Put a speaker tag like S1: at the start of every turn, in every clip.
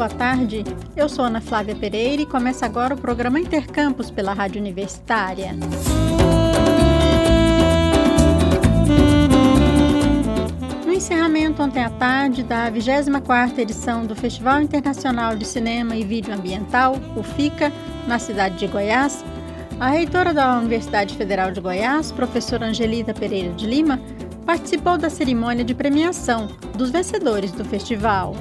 S1: boa tarde. Eu sou Ana Flávia Pereira e começa agora o programa Intercampus pela Rádio Universitária. No encerramento ontem à tarde da 24ª edição do Festival Internacional de Cinema e Vídeo Ambiental, o FICA, na cidade de Goiás, a reitora da Universidade Federal de Goiás, professora Angelita Pereira de Lima, participou da cerimônia de premiação dos vencedores do festival.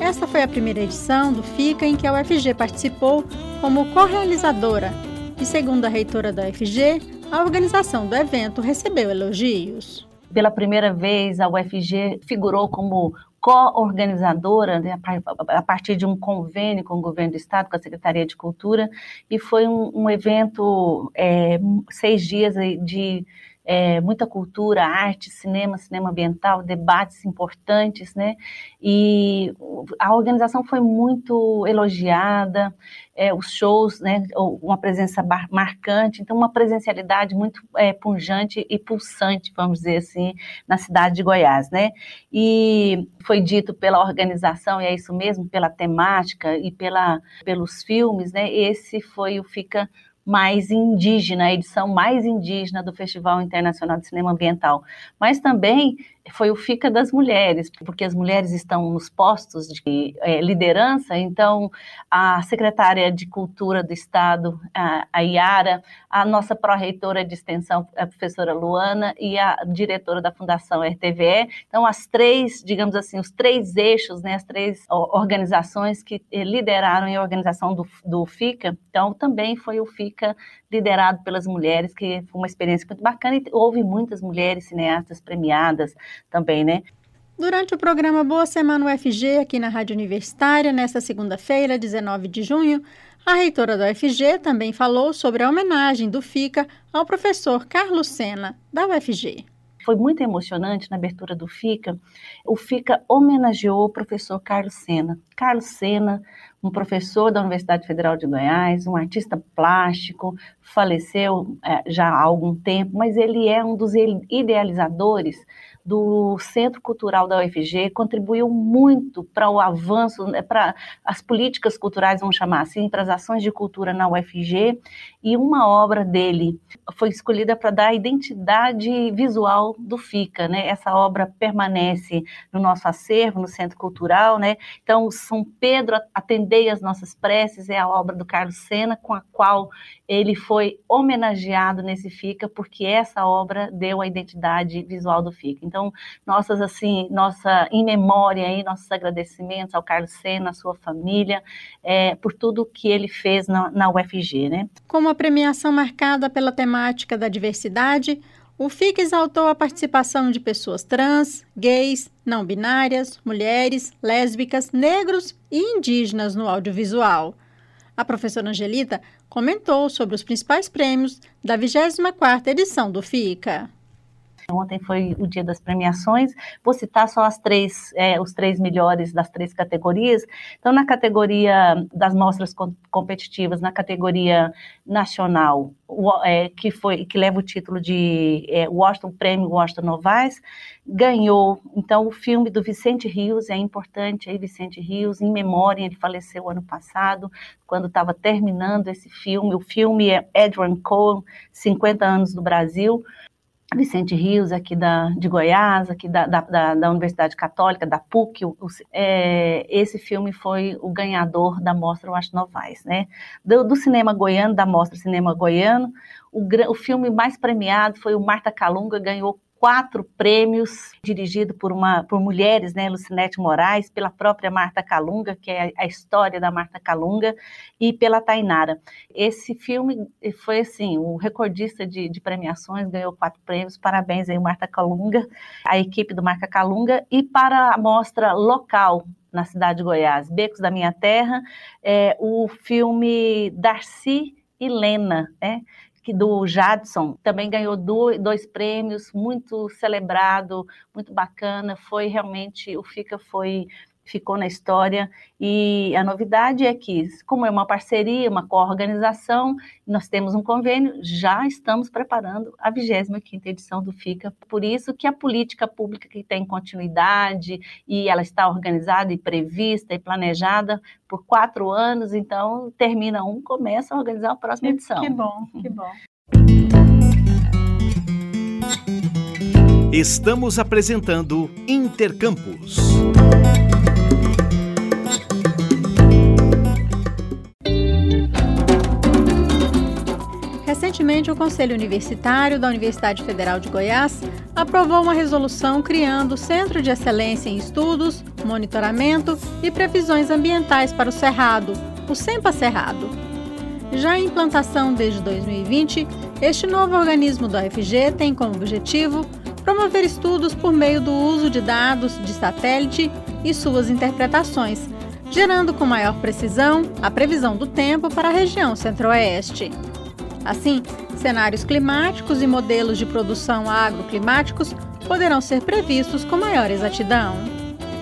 S1: Esta foi a primeira edição do FICA em que a UFG participou como co-realizadora e, segundo a reitora da UFG, a organização do evento recebeu elogios.
S2: Pela primeira vez, a UFG figurou como co-organizadora né, a partir de um convênio com o governo do estado, com a Secretaria de Cultura, e foi um, um evento, é, seis dias de é, muita cultura, arte, cinema, cinema ambiental, debates importantes, né? E a organização foi muito elogiada, é, os shows, né? Uma presença marcante, então uma presencialidade muito é, punjante e pulsante, vamos dizer assim, na cidade de Goiás, né? E foi dito pela organização, e é isso mesmo, pela temática e pela, pelos filmes, né? Esse foi o Fica mais indígena, a edição mais indígena do Festival Internacional de Cinema Ambiental. Mas também foi o FICA das mulheres, porque as mulheres estão nos postos de é, liderança, então a secretária de Cultura do Estado, a, a Iara, a nossa pró-reitora de extensão, a professora Luana, e a diretora da Fundação RTVE, então as três, digamos assim, os três eixos, né, as três organizações que lideraram a organização do, do FICA, então também foi o FICA liderado pelas mulheres, que foi uma experiência muito bacana, e houve muitas mulheres cineastas premiadas, também, né?
S1: Durante o programa Boa Semana UFG, aqui na Rádio Universitária, nesta segunda-feira, 19 de junho, a reitora da UFG também falou sobre a homenagem do FICA ao professor Carlos Sena, da UFG.
S2: Foi muito emocionante na abertura do FICA. O FICA homenageou o professor Carlos Sena. Carlos Sena, um professor da Universidade Federal de Goiás, um artista plástico, faleceu é, já há algum tempo, mas ele é um dos idealizadores do Centro Cultural da UFG, contribuiu muito para o avanço, né, para as políticas culturais, vamos chamar assim, para as ações de cultura na UFG, e uma obra dele foi escolhida para dar a identidade visual do FICA, né? Essa obra permanece no nosso acervo, no Centro Cultural, né? Então, São Pedro atendei as nossas preces é a obra do Carlos Sena, com a qual ele foi homenageado nesse FICA, porque essa obra deu a identidade visual do FICA. Então, nossas assim, nossa em memória aí, nossos agradecimentos ao Carlos Sena, à sua família, é, por tudo que ele fez na, na UFG, né?
S1: Como a premiação marcada pela temática da diversidade, o FIC exaltou a participação de pessoas trans, gays, não binárias, mulheres, lésbicas, negros e indígenas no audiovisual. A professora Angelita comentou sobre os principais prêmios da 24ª edição do FICA.
S2: Ontem foi o dia das premiações. Vou citar só as três, é, os três melhores das três categorias. Então, na categoria das mostras competitivas, na categoria nacional, é, que foi que leva o título de é, Washington Prêmio Washington Novaes, ganhou. Então, o filme do Vicente Rios é importante aí, Vicente Rios, em memória, ele faleceu ano passado, quando estava terminando esse filme. O filme é Edwin Cohen, 50 anos do Brasil. Vicente Rios, aqui da, de Goiás, aqui da, da, da Universidade Católica, da PUC, o, é, esse filme foi o ganhador da Mostra Washington Novaes, né? Do, do, cinema goiano, da Mostra Cinema Goiano, o, o filme mais premiado foi o Marta Calunga, ganhou quatro prêmios, dirigido por, uma, por mulheres, né, Lucinete Moraes, pela própria Marta Calunga, que é a história da Marta Calunga, e pela Tainara. Esse filme foi, assim, o recordista de, de premiações, ganhou quatro prêmios, parabéns aí, Marta Calunga, a equipe do Marta Calunga, e para a mostra local, na cidade de Goiás, Becos da Minha Terra, é, o filme Darcy e Lena, né? Que do Jadson, também ganhou dois prêmios, muito celebrado, muito bacana. Foi realmente, o FICA foi ficou na história. E a novidade é que, como é uma parceria, uma co-organização, nós temos um convênio, já estamos preparando a 25ª edição do FICA. Por isso que a política pública que tem continuidade e ela está organizada e prevista e planejada por quatro anos, então termina um, começa a organizar a próxima edição.
S1: Que bom, que bom.
S3: Estamos apresentando Intercampus.
S1: Recentemente, o Conselho Universitário da Universidade Federal de Goiás aprovou uma resolução criando o Centro de Excelência em Estudos, Monitoramento e Previsões Ambientais para o Cerrado, o SEMPA Cerrado. Já em implantação desde 2020, este novo organismo da UFG tem como objetivo promover estudos por meio do uso de dados de satélite e suas interpretações, gerando com maior precisão a previsão do tempo para a região centro-oeste. Assim, cenários climáticos e modelos de produção agroclimáticos poderão ser previstos com maior exatidão.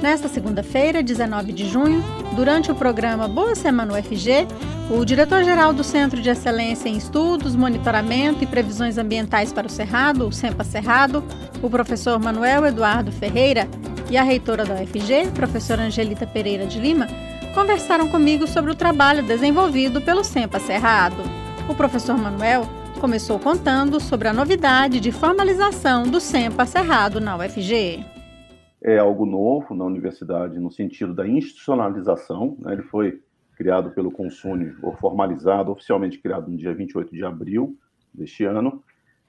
S1: Nesta segunda-feira, 19 de junho, durante o programa Boa Semana UFG, o diretor-geral do Centro de Excelência em Estudos, Monitoramento e Previsões Ambientais para o Cerrado, o SEMPA Cerrado, o professor Manuel Eduardo Ferreira, e a reitora da UFG, professora Angelita Pereira de Lima, conversaram comigo sobre o trabalho desenvolvido pelo SEMPA Cerrado. O professor Manuel começou contando sobre a novidade de formalização do SEMPA Cerrado na UFG.
S4: É algo novo na universidade no sentido da institucionalização. Né? Ele foi criado pelo Consune, ou formalizado, oficialmente criado no dia 28 de abril deste ano,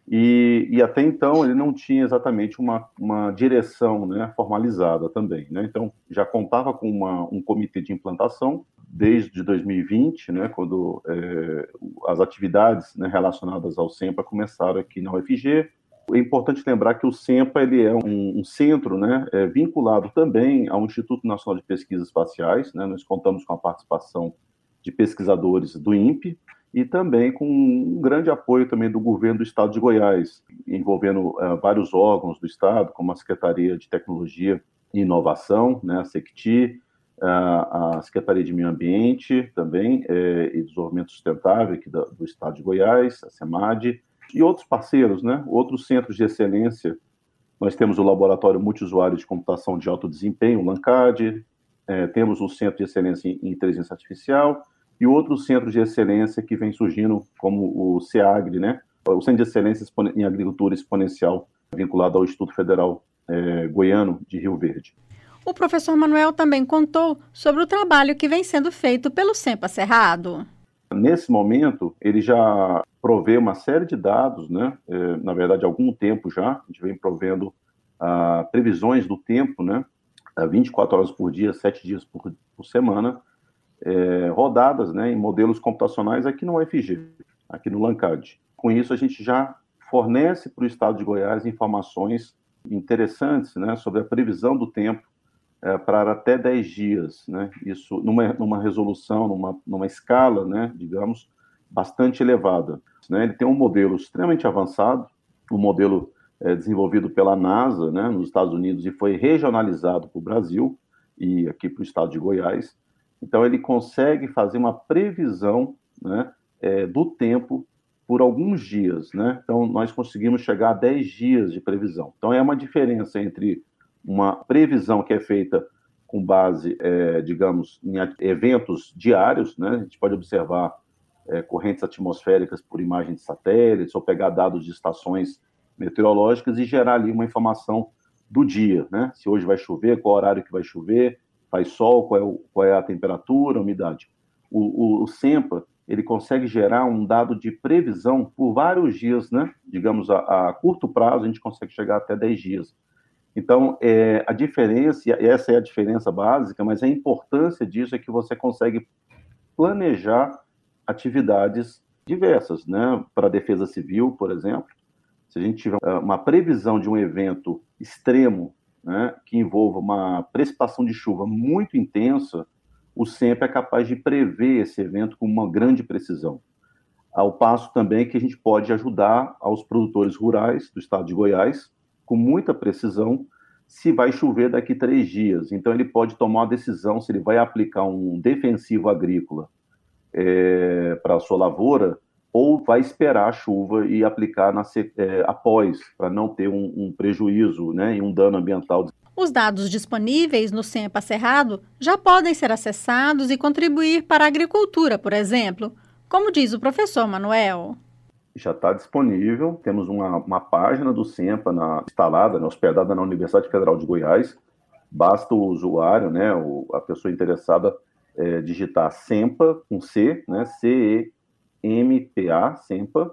S4: e, e, até então ele não tinha exatamente uma, uma direção né, formalizada também. Né? Então já contava com uma, um comitê de implantação desde 2020, né, quando é, as atividades né, relacionadas ao SEMPA começaram aqui na UFG. É importante lembrar que o SEMPA ele é um, um centro né, é, vinculado também ao Instituto Nacional de Pesquisas Espaciais. Né? Nós contamos com a participação de pesquisadores do INPE, e também com um grande apoio também do governo do estado de Goiás, envolvendo uh, vários órgãos do estado, como a Secretaria de Tecnologia e Inovação, né, a SECTI, a Secretaria de Meio Ambiente também, eh, e Desenvolvimento Sustentável aqui do, do estado de Goiás, a SEMAD, e outros parceiros, né, outros centros de excelência. Nós temos o Laboratório Multiusuário de Computação de Alto Desempenho, o LANCAD, eh, temos o Centro de Excelência em Inteligência Artificial, e outros centros de excelência que vem surgindo, como o SEAGRE, né? o Centro de Excelência em Agricultura Exponencial, vinculado ao Instituto Federal é, Goiano de Rio Verde.
S1: O professor Manuel também contou sobre o trabalho que vem sendo feito pelo SEMPA Cerrado.
S4: Nesse momento, ele já provê uma série de dados, né? É, na verdade, há algum tempo já, a gente vem provendo ah, previsões do tempo, né? 24 horas por dia, 7 dias por, por semana, é, rodadas né, em modelos computacionais aqui no UFG, aqui no LANCAD. Com isso, a gente já fornece para o Estado de Goiás informações interessantes né, sobre a previsão do tempo é, para até 10 dias. Né, isso numa, numa resolução, numa, numa escala, né, digamos, bastante elevada. Né, ele tem um modelo extremamente avançado, um modelo é, desenvolvido pela NASA né, nos Estados Unidos e foi regionalizado para o Brasil e aqui para o estado de Goiás. Então, ele consegue fazer uma previsão né, é, do tempo por alguns dias. Né? Então, nós conseguimos chegar a 10 dias de previsão. Então, é uma diferença entre uma previsão que é feita com base, é, digamos, em eventos diários, né? a gente pode observar é, correntes atmosféricas por imagem de satélites, ou pegar dados de estações meteorológicas e gerar ali uma informação do dia, né? Se hoje vai chover, qual horário que vai chover, faz sol, qual é, o, qual é a temperatura, a umidade. O, o, o, SEMPA, ele consegue gerar um dado de previsão por vários dias, né? Digamos, a, a curto prazo, a gente consegue chegar até 10 dias. Então, é, a diferença, e essa é a diferença básica, mas a importância disso é que você consegue planejar atividades diversas, né? Para a defesa civil, por exemplo, se a gente tiver é, uma previsão de um evento extremo né, que envolva uma precipitação de chuva muito intensa, o SEMP é capaz de prever esse evento com uma grande precisão. Ao passo também que a gente pode ajudar aos produtores rurais do estado de Goiás, com muita precisão, se vai chover daqui três dias. Então, ele pode tomar uma decisão se ele vai aplicar um defensivo agrícola é, para a sua lavoura ou vai esperar a chuva e aplicar na, é, após, para não ter um, um, prejuízo né, e um dano ambiental.
S1: Os dados disponíveis no SEMPA Cerrado já podem ser acessados e contribuir para a agricultura, por exemplo, como diz o professor Manuel.
S4: Já está disponível, temos uma, uma, página do SEMPA na, instalada, né, hospedada na Universidade Federal de Goiás. Basta o usuário, né, o, a pessoa interessada, é, digitar SEMPA com C, né, C-E mpa, sempa.ufg.br,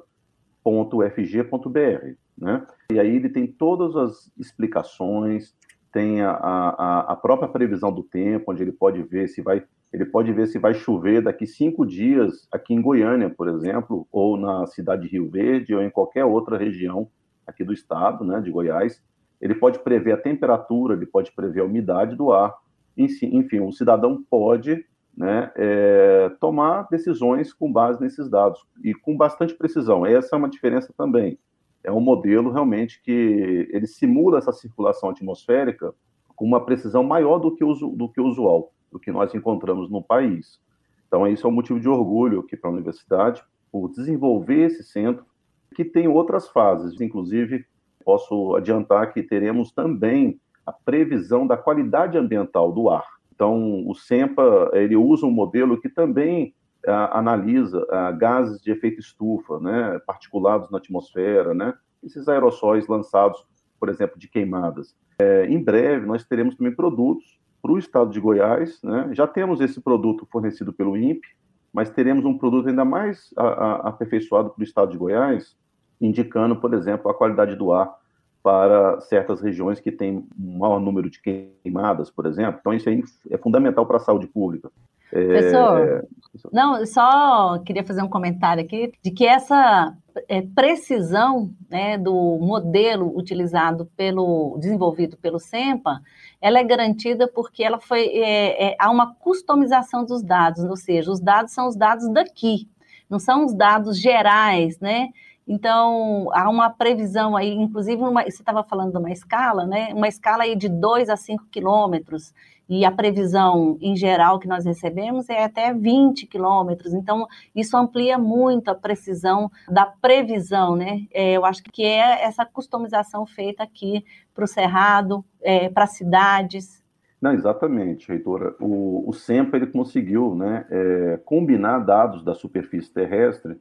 S4: né? E aí ele tem todas as explicações, tem a, a, a, própria previsão do tempo, onde ele pode ver se vai, ele pode ver se vai chover daqui cinco dias aqui em Goiânia, por exemplo, ou na cidade de Rio Verde, ou em qualquer outra região aqui do estado, né, de Goiás. Ele pode prever a temperatura, ele pode prever a umidade do ar. Enfim, o cidadão pode né, é, tomar decisões com base nesses dados e com bastante precisão. Essa é uma diferença também. É um modelo realmente que ele simula essa circulação atmosférica com uma precisão maior do que o, do que o usual, do que nós encontramos no país. Então, isso é um motivo de orgulho aqui para a universidade, por desenvolver esse centro, que tem outras fases. Inclusive, posso adiantar que teremos também a previsão da qualidade ambiental do ar. Então, o SEMPA ele usa um modelo que também uh, analisa uh, gases de efeito estufa, né, particulados na atmosfera, né, esses aerossóis lançados, por exemplo, de queimadas. É, em breve, nós teremos também produtos para o estado de Goiás. Né, já temos esse produto fornecido pelo INPE, mas teremos um produto ainda mais a, a, aperfeiçoado para o estado de Goiás, indicando, por exemplo, a qualidade do ar para certas regiões que têm um maior número de queimadas, por exemplo. Então, isso aí é fundamental para a saúde pública.
S2: É, professor, é... não, só queria fazer um comentário aqui de que essa é, precisão né, do modelo utilizado pelo desenvolvido pelo SEMPA, ela é garantida porque ela foi é, é, há uma customização dos dados, ou seja, os dados são os dados daqui, não são os dados gerais, né? Então, há uma previsão aí, inclusive, uma, você estava falando de uma escala, né? Uma escala aí de 2 a 5 quilômetros, e a previsão em geral que nós recebemos é até 20 quilômetros. Então, isso amplia muito a precisão da previsão, né? É, eu acho que é essa customização feita aqui para o Cerrado, é, para mayores.
S4: Não, exatamente, Reitora. O, o SEMPA ele conseguiu né, é, combinar dados da superfície terrestre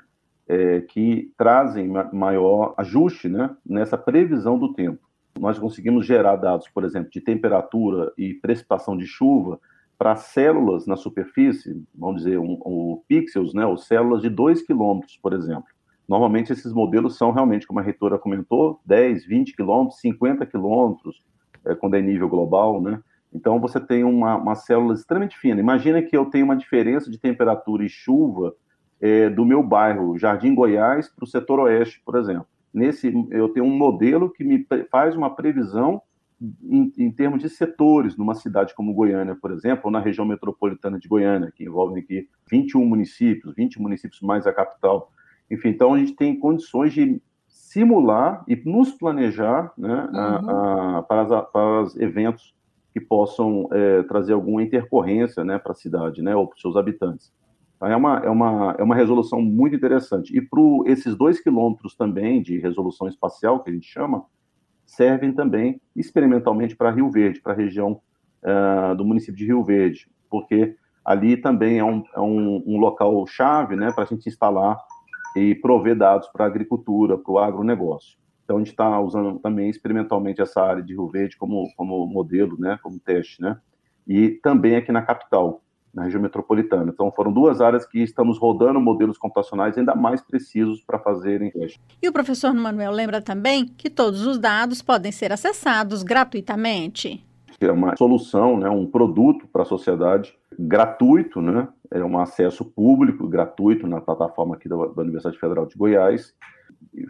S4: é, que trazem maior ajuste né, nessa previsão do tempo. Nós conseguimos gerar dados, por exemplo, de temperatura e precipitação de chuva para células na superfície, vamos dizer, um, um pixels, né, ou células de 2 quilômetros, por exemplo. Normalmente esses modelos são realmente, como a reitora comentou, 10, 20 quilômetros, 50 quilômetros, é, quando é nível global, né? Então você tem uma, uma célula extremamente fina. Imagina que eu tenho uma diferença de temperatura e chuva é, do meu bairro, Jardim Goiás, para o setor oeste, por exemplo. Nesse, eu tenho um modelo que me faz uma previsão em, em, termos de setores, numa cidade como Goiânia, por exemplo, ou na região metropolitana de Goiânia, que envolve aqui 21 municípios, 20 municípios mais a capital. Enfim, então a gente tem condições de simular e nos planejar né, uhum. a, a, para, as, para os eventos que possam é, trazer alguma intercorrência né, para a cidade né, ou para os seus habitantes. É uma, é uma, é uma resolução muito interessante. E para esses dois quilômetros também de resolução espacial, que a gente chama, servem também experimentalmente para Rio Verde, para a região uh, do município de Rio Verde, porque ali também é um, é um, um local chave né, para a gente instalar e prover dados para a agricultura, para o agronegócio. Então, a gente está usando também experimentalmente essa área de Rio Verde como, como modelo, né, como teste, né? E também aqui na capital na região metropolitana. Então, foram duas áreas que estamos rodando modelos computacionais ainda mais precisos para fazerem testes.
S1: E o professor Manuel lembra também que todos os dados podem ser acessados gratuitamente.
S4: É uma solução, né, um produto para a sociedade gratuito, né, é um acesso público gratuito na plataforma aqui da, da Universidade Federal de Goiás.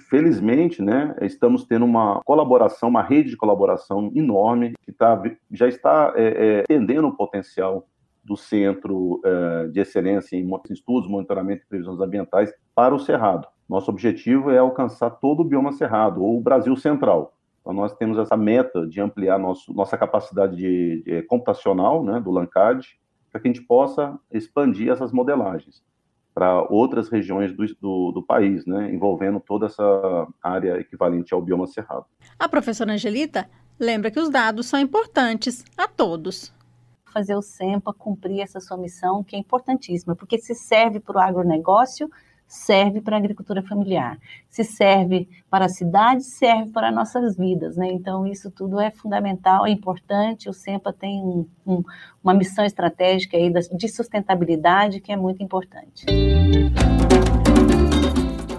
S4: Felizmente, né, estamos tendo uma colaboração, uma rede de colaboração enorme que tá, já está é, é, entendendo o potencial do Centro uh, de Excelência em Estudos, Monitoramento e Previsões Ambientais para o Cerrado. Nosso objetivo é alcançar todo o bioma Cerrado, ou o Brasil Central. Então, nós temos essa meta de ampliar nosso, nossa capacidade de, de computacional né, do LANCAD, para que a gente possa expandir essas modelagens para outras regiões do, do, do, país, né, envolvendo toda essa área equivalente ao bioma cerrado.
S1: A professora Angelita lembra que os dados são importantes a todos.
S2: Fazer o SEMPA cumprir essa sua missão, que é importantíssima, porque se serve para o agronegócio, serve para a agricultura familiar. Se serve para a cidade, serve para nossas vidas, né? Então, isso tudo é fundamental, é importante. O SEMPA tem um, um, uma missão estratégica aí de sustentabilidade que é muito importante.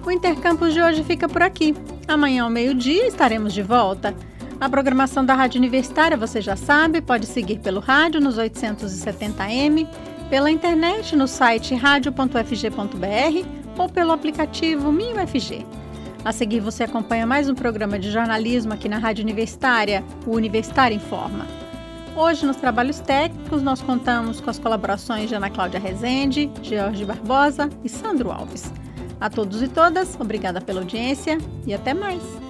S1: O Intercampus de hoje fica por aqui. Amanhã ao meio-dia estaremos de volta. A programação da Rádio Universitária, você já sabe, pode seguir pelo rádio nos 870m, pela internet no site radio.fg.br ou pelo aplicativo MinUFG. A seguir, você acompanha mais um programa de jornalismo aqui na Rádio Universitária, o Universitário Informa. Hoje, nos trabalhos técnicos, nós contamos com as colaborações de Ana Cláudia Rezende, Jorge Barbosa e Sandro Alves. A todos e todas, obrigada pela audiência e até mais!